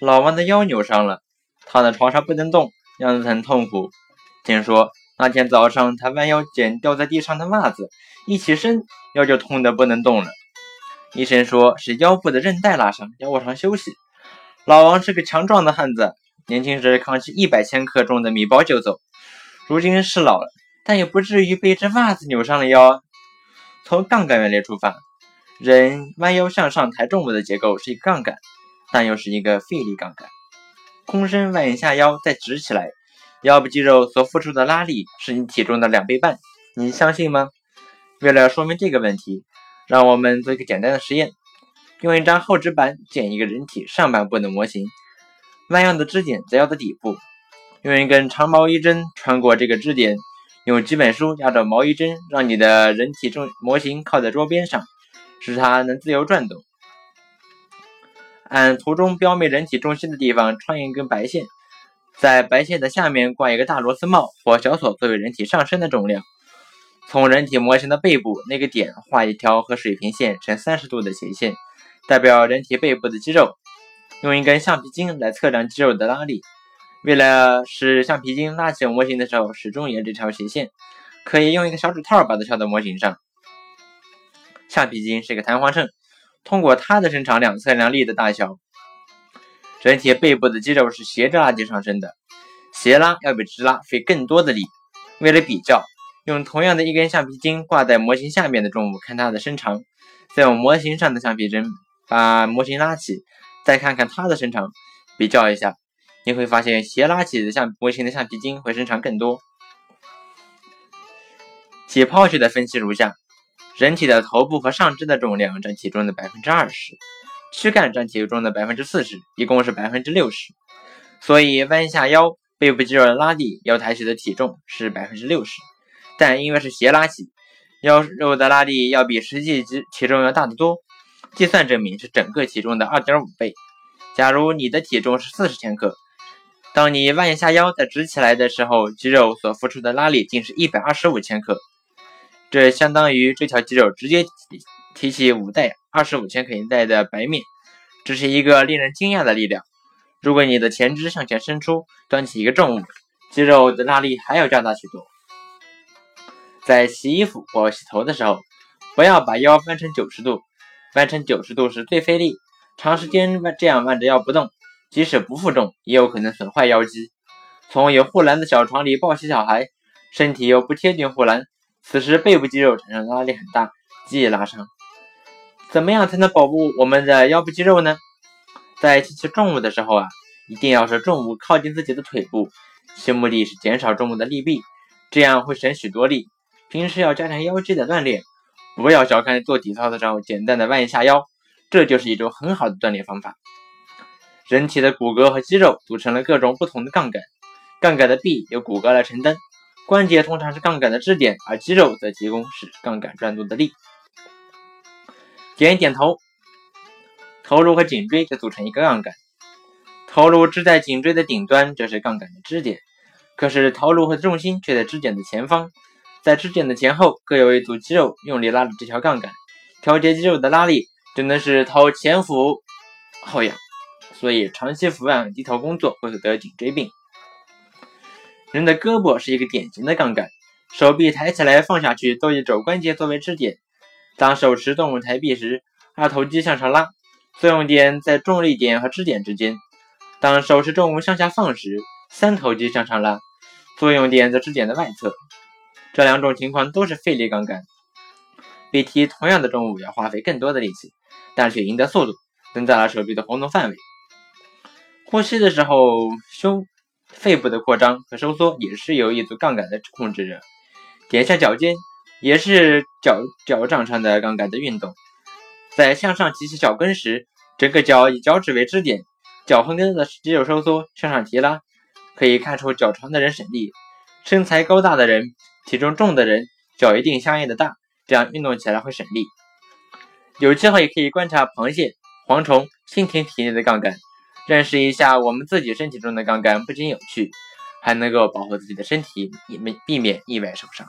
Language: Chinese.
老王的腰扭伤了，躺在床上不能动，样子很痛苦。听说那天早上他弯腰捡掉在地上的袜子，一起身腰就痛得不能动了。医生说是腰部的韧带拉伤，要卧床休息。老王是个强壮的汉子，年轻时扛起一百千克重的米包就走，如今是老了，但也不至于被一只袜子扭伤了腰。从杠杆原理出发，人弯腰向上抬重物的结构是一个杠杆，但又是一个费力杠杆。空身弯一下腰再直起来，腰部肌肉所付出的拉力是你体重的两倍半，你相信吗？为了说明这个问题。让我们做一个简单的实验，用一张厚纸板剪一个人体上半部的模型，弯腰的支点在腰的底部，用一根长毛衣针穿过这个支点，用几本书压着毛衣针，让你的人体重模型靠在桌边上，使它能自由转动。按图中标明人体重心的地方穿一根白线，在白线的下面挂一个大螺丝帽或小锁，作为人体上身的重量。从人体模型的背部那个点画一条和水平线成三十度的斜线，代表人体背部的肌肉。用一根橡皮筋来测量肌肉的拉力。为了使橡皮筋拉起模型的时候始终沿这条斜线，可以用一个小指套把它翘到模型上。橡皮筋是一个弹簧秤，通过它的伸长量测量力的大小。人体背部的肌肉是斜着拉筋上升的，斜拉要比直拉费更多的力。为了比较。用同样的一根橡皮筋挂在模型下面的重物，看它的伸长；再用模型上的橡皮针把模型拉起，再看看它的伸长，比较一下，你会发现斜拉起的橡模型的橡皮筋会伸长更多。解剖学的分析如下：人体的头部和上肢的重量占体重的百分之二十，躯干占体重的百分之四十，一共是百分之六十。所以弯下腰，背部肌肉的拉力要抬起的体重是百分之六十。但因为是斜拉起，腰肉的拉力要比实际体体重要大得多。计算证明是整个体重的二点五倍。假如你的体重是四十千克，当你弯下腰再直起来的时候，肌肉所付出的拉力竟是一百二十五千克。这相当于这条肌肉直接提起五袋二十五千克一袋的白面，这是一个令人惊讶的力量。如果你的前肢向前伸出，端起一个重物，肌肉的拉力还要加大许多。在洗衣服或洗头的时候，不要把腰弯成九十度，弯成九十度是最费力。长时间弯这样弯着腰不动，即使不负重，也有可能损坏腰肌。从有护栏的小床里抱起小孩，身体又不贴近护栏，此时背部肌肉产生拉力很大，极易拉伤。怎么样才能保护我们的腰部肌肉呢？在提起重物的时候啊，一定要使重物靠近自己的腿部，其目的是减少重物的力臂，这样会省许多力。平时要加强腰肌的锻炼，不要小看做体操的时候简单的弯一下腰，这就是一种很好的锻炼方法。人体的骨骼和肌肉组成了各种不同的杠杆，杠杆的臂由骨骼来承担，关节通常是杠杆的支点，而肌肉则提供使杠杆转动的力。点一点头，头颅和颈椎就组成一个杠杆，头颅支在颈椎的顶端，这是杠杆的支点，可是头颅和重心却在支点的前方。在支点的前后各有一组肌肉用力拉着这条杠杆，调节肌肉的拉力，只能使头前俯后仰，所以长期伏案低头工作会得颈椎病。人的胳膊是一个典型的杠杆，手臂抬起来放下去都以肘关节作为支点。当手持动物抬臂时，二头肌向上拉，作用点在重力点和支点之间；当手持重物向下放时，三头肌向上拉，作用点在支点的外侧。这两种情况都是费力杠杆，比提同样的重物要花费更多的力气，但却赢得速度，增大了手臂的活动范围。呼吸的时候，胸、肺部的扩张和收缩也是由一组杠杆的控制着。点下脚尖也是脚脚掌上的杠杆的运动。在向上提起脚跟时，整个脚以脚趾为支点，脚后跟的肌肉收缩向上提拉，可以看出脚长的人省力，身材高大的人。体重重的人脚一定相应的大，这样运动起来会省力。有机会可以观察螃蟹、蝗虫、蜻蜓体内的杠杆，认识一下我们自己身体中的杠杆，不仅有趣，还能够保护自己的身体，以免避免意外受伤。